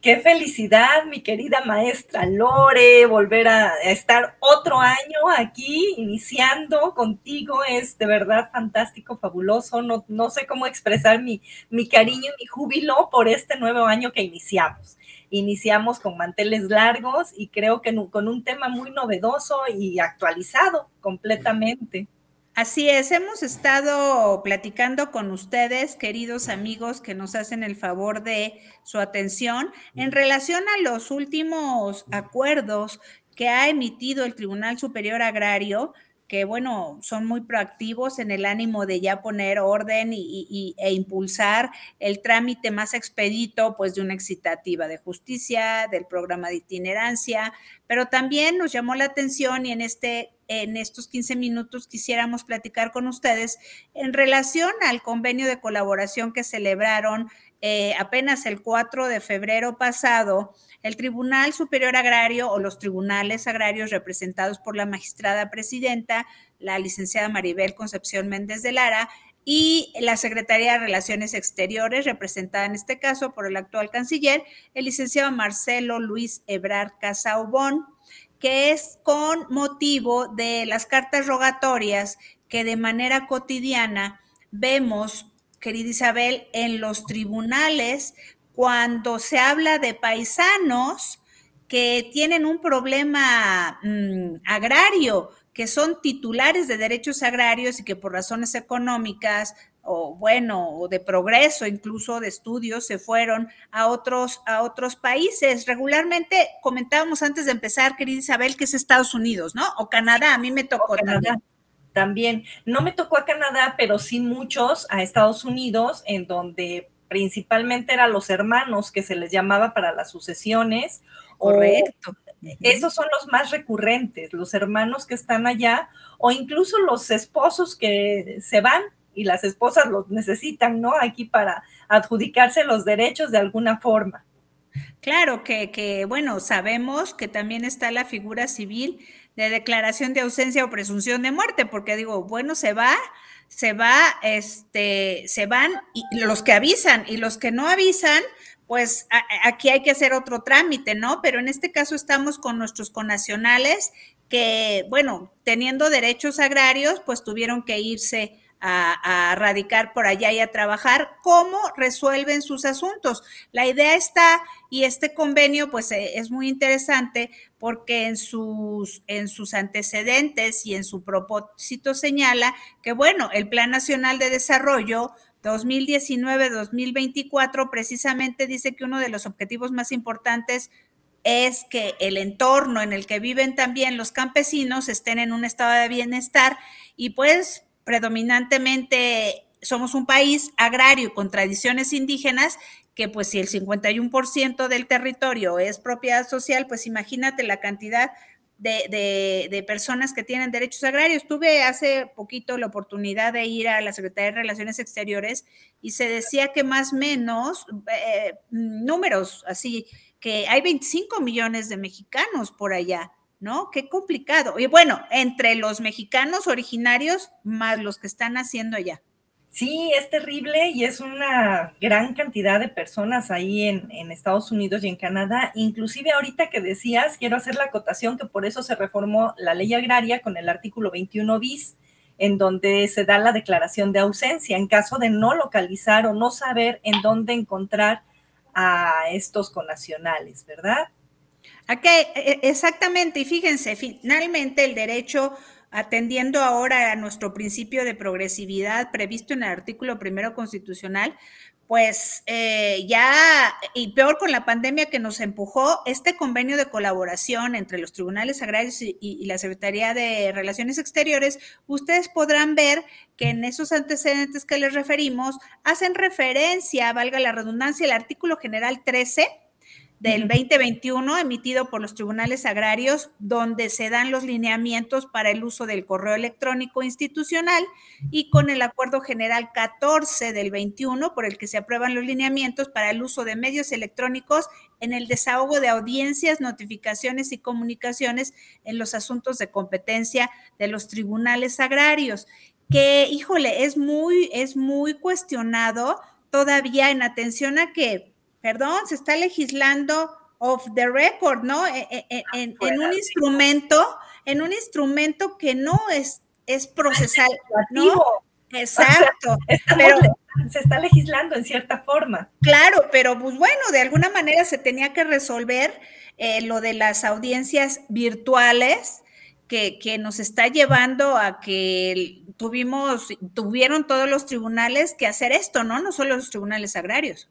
Qué felicidad, mi querida maestra Lore, volver a estar otro año aquí iniciando contigo. Es de verdad fantástico, fabuloso. No, no sé cómo expresar mi, mi cariño y mi júbilo por este nuevo año que iniciamos. Iniciamos con manteles largos y creo que con un tema muy novedoso y actualizado completamente. Así es, hemos estado platicando con ustedes, queridos amigos, que nos hacen el favor de su atención en relación a los últimos acuerdos que ha emitido el Tribunal Superior Agrario que, bueno, son muy proactivos en el ánimo de ya poner orden y, e impulsar el trámite más expedito, pues, de una excitativa de justicia, del programa de itinerancia, pero también nos llamó la atención y en este en estos 15 minutos quisiéramos platicar con ustedes en relación al convenio de colaboración que celebraron eh, apenas el 4 de febrero pasado el Tribunal Superior Agrario o los tribunales agrarios representados por la magistrada presidenta, la licenciada Maribel Concepción Méndez de Lara, y la Secretaría de Relaciones Exteriores, representada en este caso por el actual canciller, el licenciado Marcelo Luis Ebrard Casaubón, que es con motivo de las cartas rogatorias que de manera cotidiana vemos, querida Isabel, en los tribunales cuando se habla de paisanos que tienen un problema mm, agrario, que son titulares de derechos agrarios y que por razones económicas o bueno, o de progreso, incluso de estudios, se fueron a otros, a otros países. Regularmente comentábamos antes de empezar, querida Isabel, que es Estados Unidos, ¿no? O Canadá, a mí me tocó Canadá. También, no me tocó a Canadá, pero sí muchos a Estados Unidos, en donde principalmente eran los hermanos que se les llamaba para las sucesiones. Correcto. esos son los más recurrentes, los hermanos que están allá o incluso los esposos que se van y las esposas los necesitan, ¿no? Aquí para adjudicarse los derechos de alguna forma. Claro que, que, bueno, sabemos que también está la figura civil de declaración de ausencia o presunción de muerte, porque digo, bueno, se va, se va, este, se van y los que avisan y los que no avisan, pues aquí hay que hacer otro trámite, ¿no? Pero en este caso estamos con nuestros conacionales que, bueno, teniendo derechos agrarios, pues tuvieron que irse a, radicar por allá y a trabajar, cómo resuelven sus asuntos. La idea está, y este convenio pues eh, es muy interesante porque en sus, en sus antecedentes y en su propósito señala que, bueno, el Plan Nacional de Desarrollo 2019-2024 precisamente dice que uno de los objetivos más importantes es que el entorno en el que viven también los campesinos estén en un estado de bienestar y pues predominantemente somos un país agrario con tradiciones indígenas, que pues si el 51% del territorio es propiedad social, pues imagínate la cantidad de, de, personas que tienen derechos agrarios. Tuve hace poquito la oportunidad de ir a la Secretaría de Relaciones Exteriores y se decía que más o menos, eh, números así, que hay 25 millones de mexicanos por allá. ¿No? Qué complicado. Y bueno, entre los mexicanos originarios más los que están haciendo allá. Sí, es terrible y es una gran cantidad de personas ahí en, Estados Unidos y en Canadá. Inclusive ahorita que decías, quiero hacer la acotación que por eso se reformó la ley agraria con el artículo 21 bis, en donde se da la declaración de ausencia en caso de no localizar o no saber en dónde encontrar a estos conacionales, ¿verdad? Aquí, e, exactamente, y fíjense, finalmente el derecho, atendiendo ahora a nuestro principio de progresividad previsto en el artículo primero constitucional, pues eh, ya, y peor con la pandemia que nos empujó, este convenio de colaboración entre los tribunales agrarios y, y, la Secretaría de Relaciones Exteriores, ustedes podrán ver que en esos antecedentes que les referimos hacen referencia, valga la redundancia, el artículo general 13 del 2021 emitido por los tribunales agrarios, donde se dan los lineamientos para el uso del correo electrónico institucional y con el Acuerdo General 14 del 21, por el que se aprueban los lineamientos para el uso de medios electrónicos en el desahogo de audiencias, notificaciones y comunicaciones en los asuntos de competencia de los tribunales agrarios, que, híjole, es muy, es muy cuestionado todavía en atención a que perdón, se está legislando off the record, ¿no? E, e, e, en, un instrumento, en un instrumento que no es, es procesal, ¿no? Exacto. pero se está legislando en cierta forma. Claro, pero pues bueno, de alguna manera se tenía que resolver eh, lo de las audiencias virtuales que, que, nos está llevando a que tuvimos, tuvieron todos los tribunales que hacer esto, ¿no? No solo los tribunales agrarios.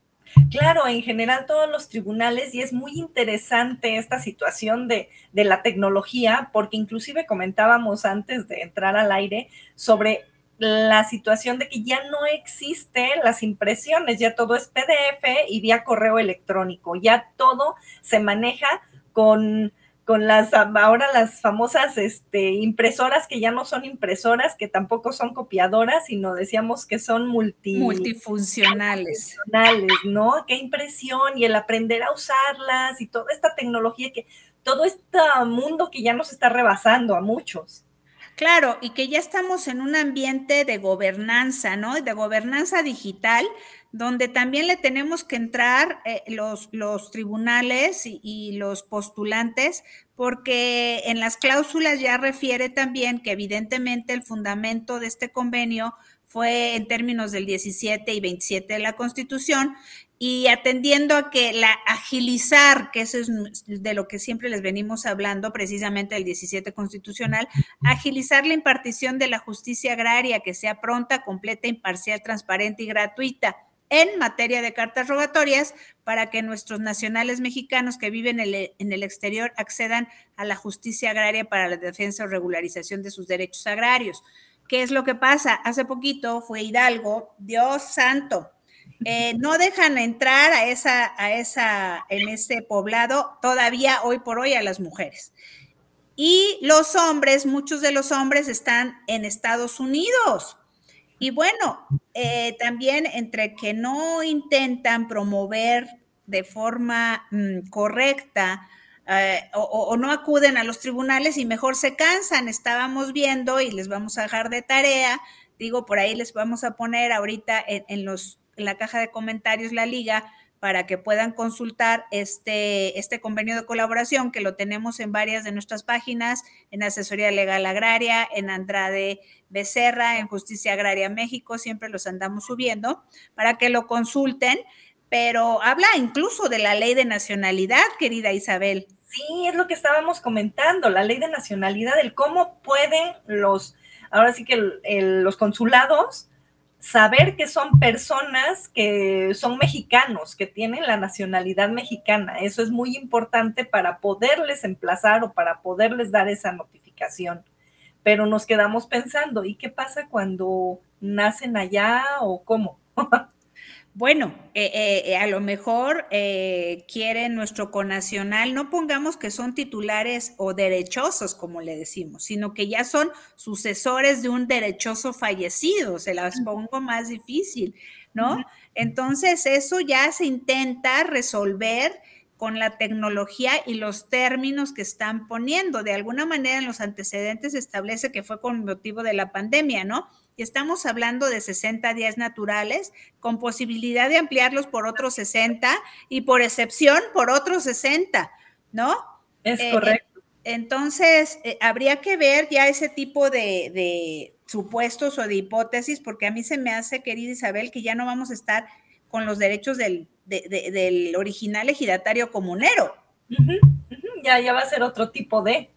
Claro, en general todos los tribunales y es muy interesante esta situación de, de, la tecnología, porque inclusive comentábamos antes de entrar al aire sobre la situación de que ya no existen las impresiones, ya todo es PDF y vía correo electrónico, ya todo se maneja con con las ahora las famosas este, impresoras que ya no son impresoras, que tampoco son copiadoras, sino decíamos que son multifuncionales. ¿no? Qué impresión y el aprender a usarlas y toda esta tecnología que todo este mundo que ya nos está rebasando a muchos. Claro, y que ya estamos en un ambiente de gobernanza, ¿no? De gobernanza digital, donde también le tenemos que entrar eh, los, tribunales y, y, los postulantes, porque en las cláusulas ya refiere también que evidentemente el fundamento de este convenio fue en términos del 17 y 27 de la Constitución, y atendiendo a que la agilizar, que eso es de lo que siempre les venimos hablando, precisamente el 17 constitucional, agilizar la impartición de la justicia agraria, que sea pronta, completa, imparcial, transparente y gratuita en materia de cartas rogatorias para que nuestros nacionales mexicanos que viven en el, exterior accedan a la justicia agraria para la defensa o regularización de sus derechos agrarios. ¿Qué es lo que pasa? Hace poquito fue Hidalgo, Dios santo, eh, no dejan entrar a esa, a esa, en ese poblado todavía hoy por hoy a las mujeres. Y los hombres, muchos de los hombres están en Estados Unidos. Y bueno, eh, también entre que no intentan promover de forma mm, correcta eh, o, no acuden a los tribunales y mejor se cansan. Estábamos viendo y les vamos a dejar de tarea, digo, por ahí les vamos a poner ahorita en, los, en la caja de comentarios la liga para que puedan consultar este, este convenio de colaboración que lo tenemos en varias de nuestras páginas, en Asesoría Legal Agraria, en Andrade Becerra, en Justicia Agraria México, siempre los andamos subiendo, para que lo consulten, pero habla incluso de la ley de nacionalidad, querida Isabel. Sí, es lo que estábamos comentando, la ley de nacionalidad, el cómo pueden los, ahora sí que los consulados saber que son personas que son mexicanos, que tienen la nacionalidad mexicana. Eso es muy importante para poderles emplazar o para poderles dar esa notificación. Pero nos quedamos pensando, ¿y qué pasa cuando nacen allá o cómo? [LAUGHS] Bueno, eh, eh, eh, a lo mejor quieren nuestro conacional, no pongamos que son titulares o derechosos, como le decimos, sino que ya son sucesores de un derechoso fallecido, se las pongo más difícil, ¿no? Entonces, eso ya se intenta resolver con la tecnología y los términos que están poniendo. De alguna manera en los antecedentes se establece que fue con motivo de la pandemia, ¿no? Y estamos hablando de 60 días naturales con posibilidad de ampliarlos por otros 60 y por excepción por otros 60, ¿no? Es eh, correcto. entonces, eh, habría que ver ya ese tipo de, supuestos o de hipótesis, porque a mí se me hace, querida Isabel, que ya no vamos a estar con los derechos del, del original ejidatario comunero. Ya, ya va a ser otro tipo de.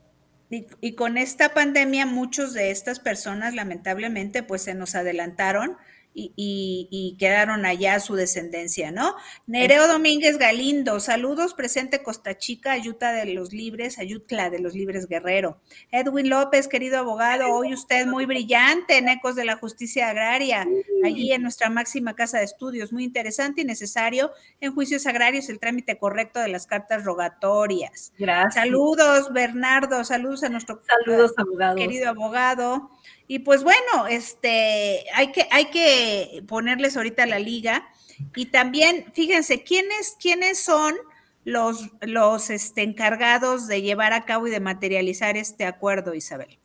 Y, con esta pandemia, muchos de estas personas, lamentablemente, pues se nos adelantaron y, quedaron allá su descendencia, ¿no? Nereo Domínguez Galindo, saludos, presente Costa Chica, Ayuta de los Libres, Ayutla de los Libres Guerrero. Edwin López, querido abogado, hoy usted muy brillante en Ecos de la Justicia Agraria, allí en nuestra máxima casa de estudios, muy interesante y necesario en juicios agrarios el trámite correcto de las cartas rogatorias. Gracias. Saludos, Bernardo, saludos a nuestro saludos, abogado. querido abogado. Y pues bueno, este, hay que, hay que ponerles ahorita la liga. Y también, fíjense, ¿quiénes, quiénes son los, los este, encargados de llevar a cabo y de materializar este acuerdo, Isabel?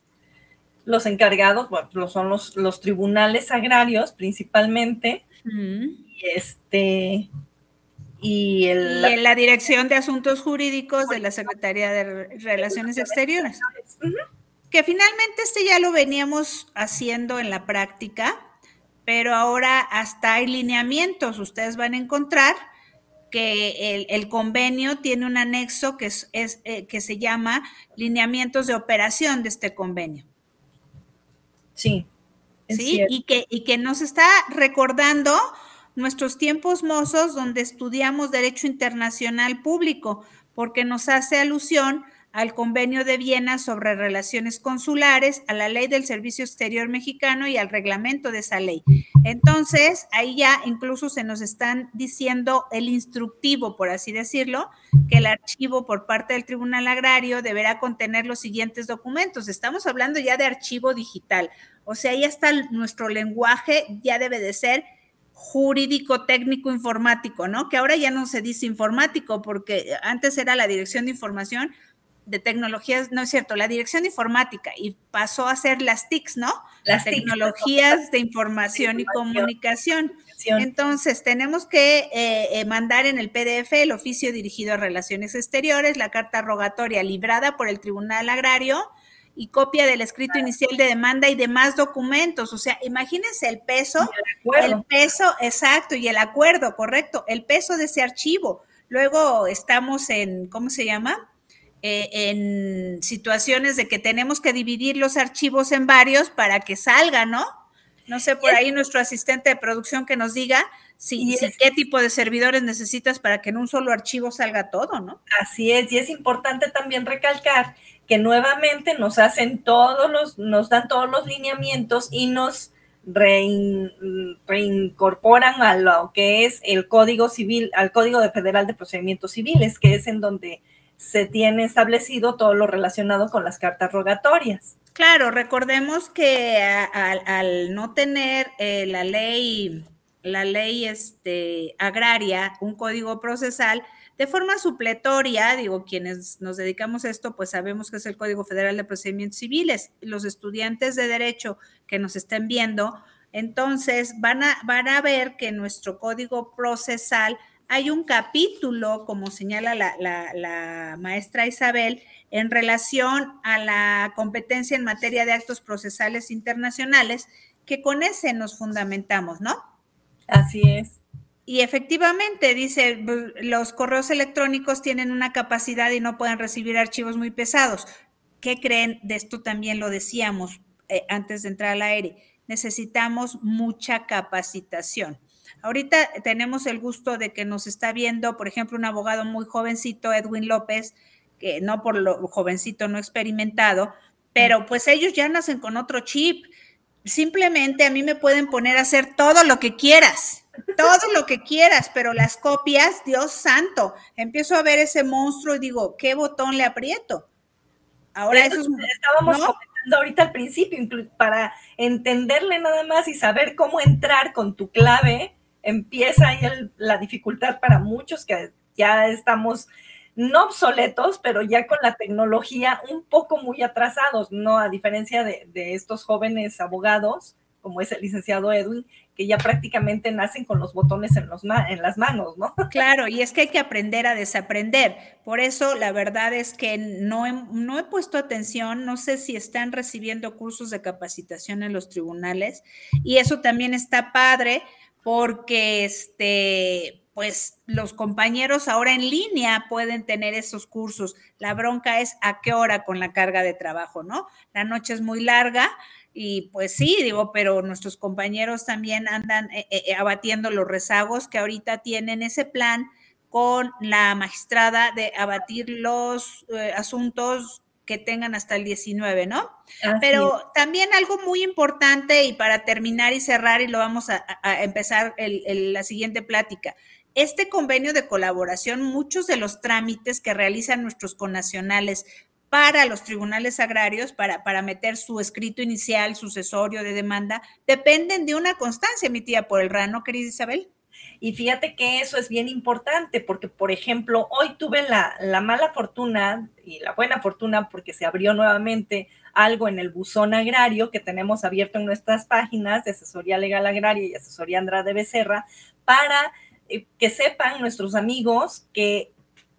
Los encargados, bueno, son los, los tribunales agrarios principalmente. Y este, y, el, en la Dirección de Asuntos Jurídicos de la Secretaría de Relaciones Exteriores que finalmente este ya lo veníamos haciendo en la práctica, pero ahora hasta hay lineamientos. Ustedes van a encontrar que el, convenio tiene un anexo que, es, eh, que se llama lineamientos de operación de este convenio. Sí. Sí, y que, y que nos está recordando nuestros tiempos mozos donde estudiamos derecho internacional público, porque nos hace alusión al Convenio de Viena sobre relaciones consulares, a la Ley del Servicio Exterior Mexicano y al reglamento de esa ley. Entonces, ahí ya incluso se nos están diciendo el instructivo, por así decirlo, que el archivo por parte del Tribunal Agrario deberá contener los siguientes documentos. Estamos hablando ya de archivo digital, o sea, ya está nuestro lenguaje, ya debe de ser jurídico, técnico, informático, ¿no? Que ahora ya no se dice informático porque antes era la dirección de información, de tecnologías, no es cierto, la dirección de informática y pasó a ser las TICs, ¿no? Las tecnologías de información y comunicación. Entonces, tenemos que eh, eh, mandar en el PDF el oficio dirigido a Relaciones Exteriores, la carta rogatoria librada por el Tribunal Agrario y copia del escrito inicial de demanda y demás documentos. O sea, imagínense el peso, el, el peso, exacto, y el acuerdo, correcto, el peso de ese archivo. Luego estamos en, ¿cómo se llama? Eh, en situaciones de que tenemos que dividir los archivos en varios para que salga, ¿no? No sé, por ahí nuestro asistente de producción que nos diga si, qué tipo de servidores necesitas para que en un solo archivo salga todo, ¿no? Así es, y es importante también recalcar que nuevamente nos hacen todos los, nos dan todos los lineamientos y nos reincorporan a lo que es el Código Civil, al Código Federal de Procedimientos Civiles, que es en donde se tiene establecido todo lo relacionado con las cartas rogatorias. Claro, recordemos que al, no tener eh, la ley, la ley este, agraria, un código procesal, de forma supletoria, digo, quienes nos dedicamos a esto, pues sabemos que es el Código Federal de Procedimientos Civiles. Los estudiantes de Derecho que nos estén viendo, entonces van a, van a ver que nuestro Código Procesal hay un capítulo, como señala la, la, maestra Isabel, en relación a la competencia en materia de actos procesales internacionales, que con ese nos fundamentamos, ¿no? Así es. Y efectivamente, dice, los correos electrónicos tienen una capacidad y no pueden recibir archivos muy pesados. ¿Qué creen? De esto también lo decíamos eh, antes de entrar al aire. Necesitamos mucha capacitación. Ahorita tenemos el gusto de que nos está viendo, por ejemplo, un abogado muy jovencito, Edwin López, que no por lo jovencito, no experimentado, pero pues ellos ya nacen con otro chip. Simplemente a mí me pueden poner a hacer todo lo que quieras todo lo que quieras, pero las copias, Dios santo, empiezo a ver ese monstruo y digo, ¿qué botón le aprieto? Ahora eso, es, estábamos comentando ahorita al principio, para entenderle nada más y saber cómo entrar con tu clave, empieza ahí la dificultad para muchos que ya estamos no obsoletos, pero ya con la tecnología un poco muy atrasados, ¿no? A diferencia de, estos jóvenes abogados, como es el licenciado Edwin, que ya prácticamente nacen con los botones en las manos, ¿no? [LAUGHS] Claro, y es que hay que aprender a desaprender. Por eso la verdad es que no he, no he puesto atención, no sé si están recibiendo cursos de capacitación en los tribunales, y eso también está padre porque este pues los compañeros ahora en línea pueden tener esos cursos. La bronca es a qué hora con la carga de trabajo, ¿no? La noche es muy larga, y pues sí, digo, pero nuestros compañeros también andan eh, eh, eh, abatiendo los rezagos que ahorita tienen ese plan con la magistrada de abatir los asuntos que tengan hasta el 19, ¿no? Pero también algo muy importante y para terminar y cerrar y lo vamos a, empezar la siguiente plática. Este convenio de colaboración, muchos de los trámites que realizan nuestros connacionales para los tribunales agrarios, para, para meter su escrito inicial, sucesorio de demanda, dependen de una constancia emitida por el RAN, ¿no, querida Isabel? Y fíjate que eso es bien importante, porque, por ejemplo, hoy tuve la, la, mala fortuna y la buena fortuna porque se abrió nuevamente algo en el buzón agrario que tenemos abierto en nuestras páginas de Asesoría Legal Agraria y Asesoría Andrade Becerra, para eh, que sepan nuestros amigos que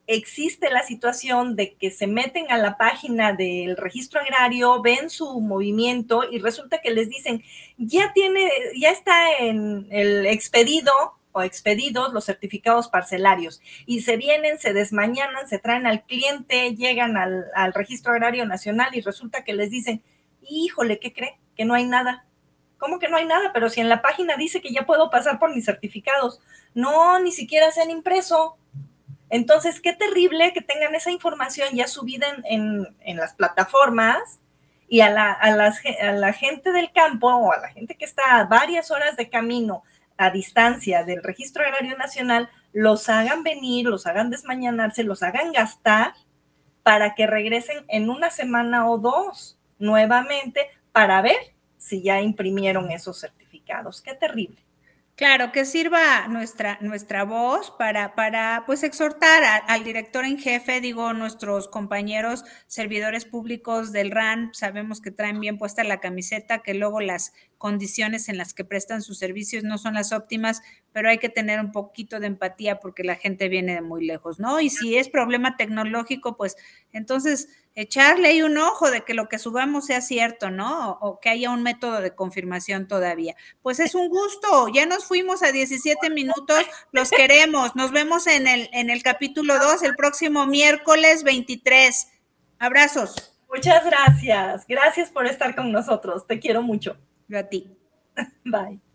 existe la situación de que se meten a la página del registro agrario, ven su movimiento y resulta que les dicen, ya tiene, ya está en el expedido o expedidos los certificados parcelarios y se vienen, se desmañanan, se traen al cliente, llegan al, al registro agrario nacional y resulta que les dicen, híjole, ¿qué cree? Que no hay nada. ¿Cómo que no hay nada? Pero si en la página dice que ya puedo pasar por mis certificados. No, ni siquiera se han impreso. Entonces, qué terrible que tengan esa información ya subida en, las plataformas y a la, a, la gente del campo o a la gente que está a varias horas de camino a distancia del Registro Agrario Nacional, los hagan venir, los hagan desmañanarse, los hagan gastar para que regresen en una semana o dos nuevamente para ver si ya imprimieron esos certificados. Qué terrible. Claro, que sirva nuestra, nuestra voz para, para pues exhortar al director en jefe, digo, nuestros compañeros servidores públicos del RAN, sabemos que traen bien puesta la camiseta, que luego las condiciones en las que prestan sus servicios no son las óptimas, pero hay que tener un poquito de empatía porque la gente viene de muy lejos, ¿no? Y si es problema tecnológico, pues entonces echarle ahí un ojo de que lo que subamos sea cierto, ¿no? O, que haya un método de confirmación todavía. Pues es un gusto, ya nos fuimos a 17 minutos, los queremos, nos vemos en el, en el capítulo 2 el próximo miércoles 23. Abrazos. Muchas gracias, gracias por estar con nosotros, te quiero mucho. Yo a ti. [LAUGHS] Bye.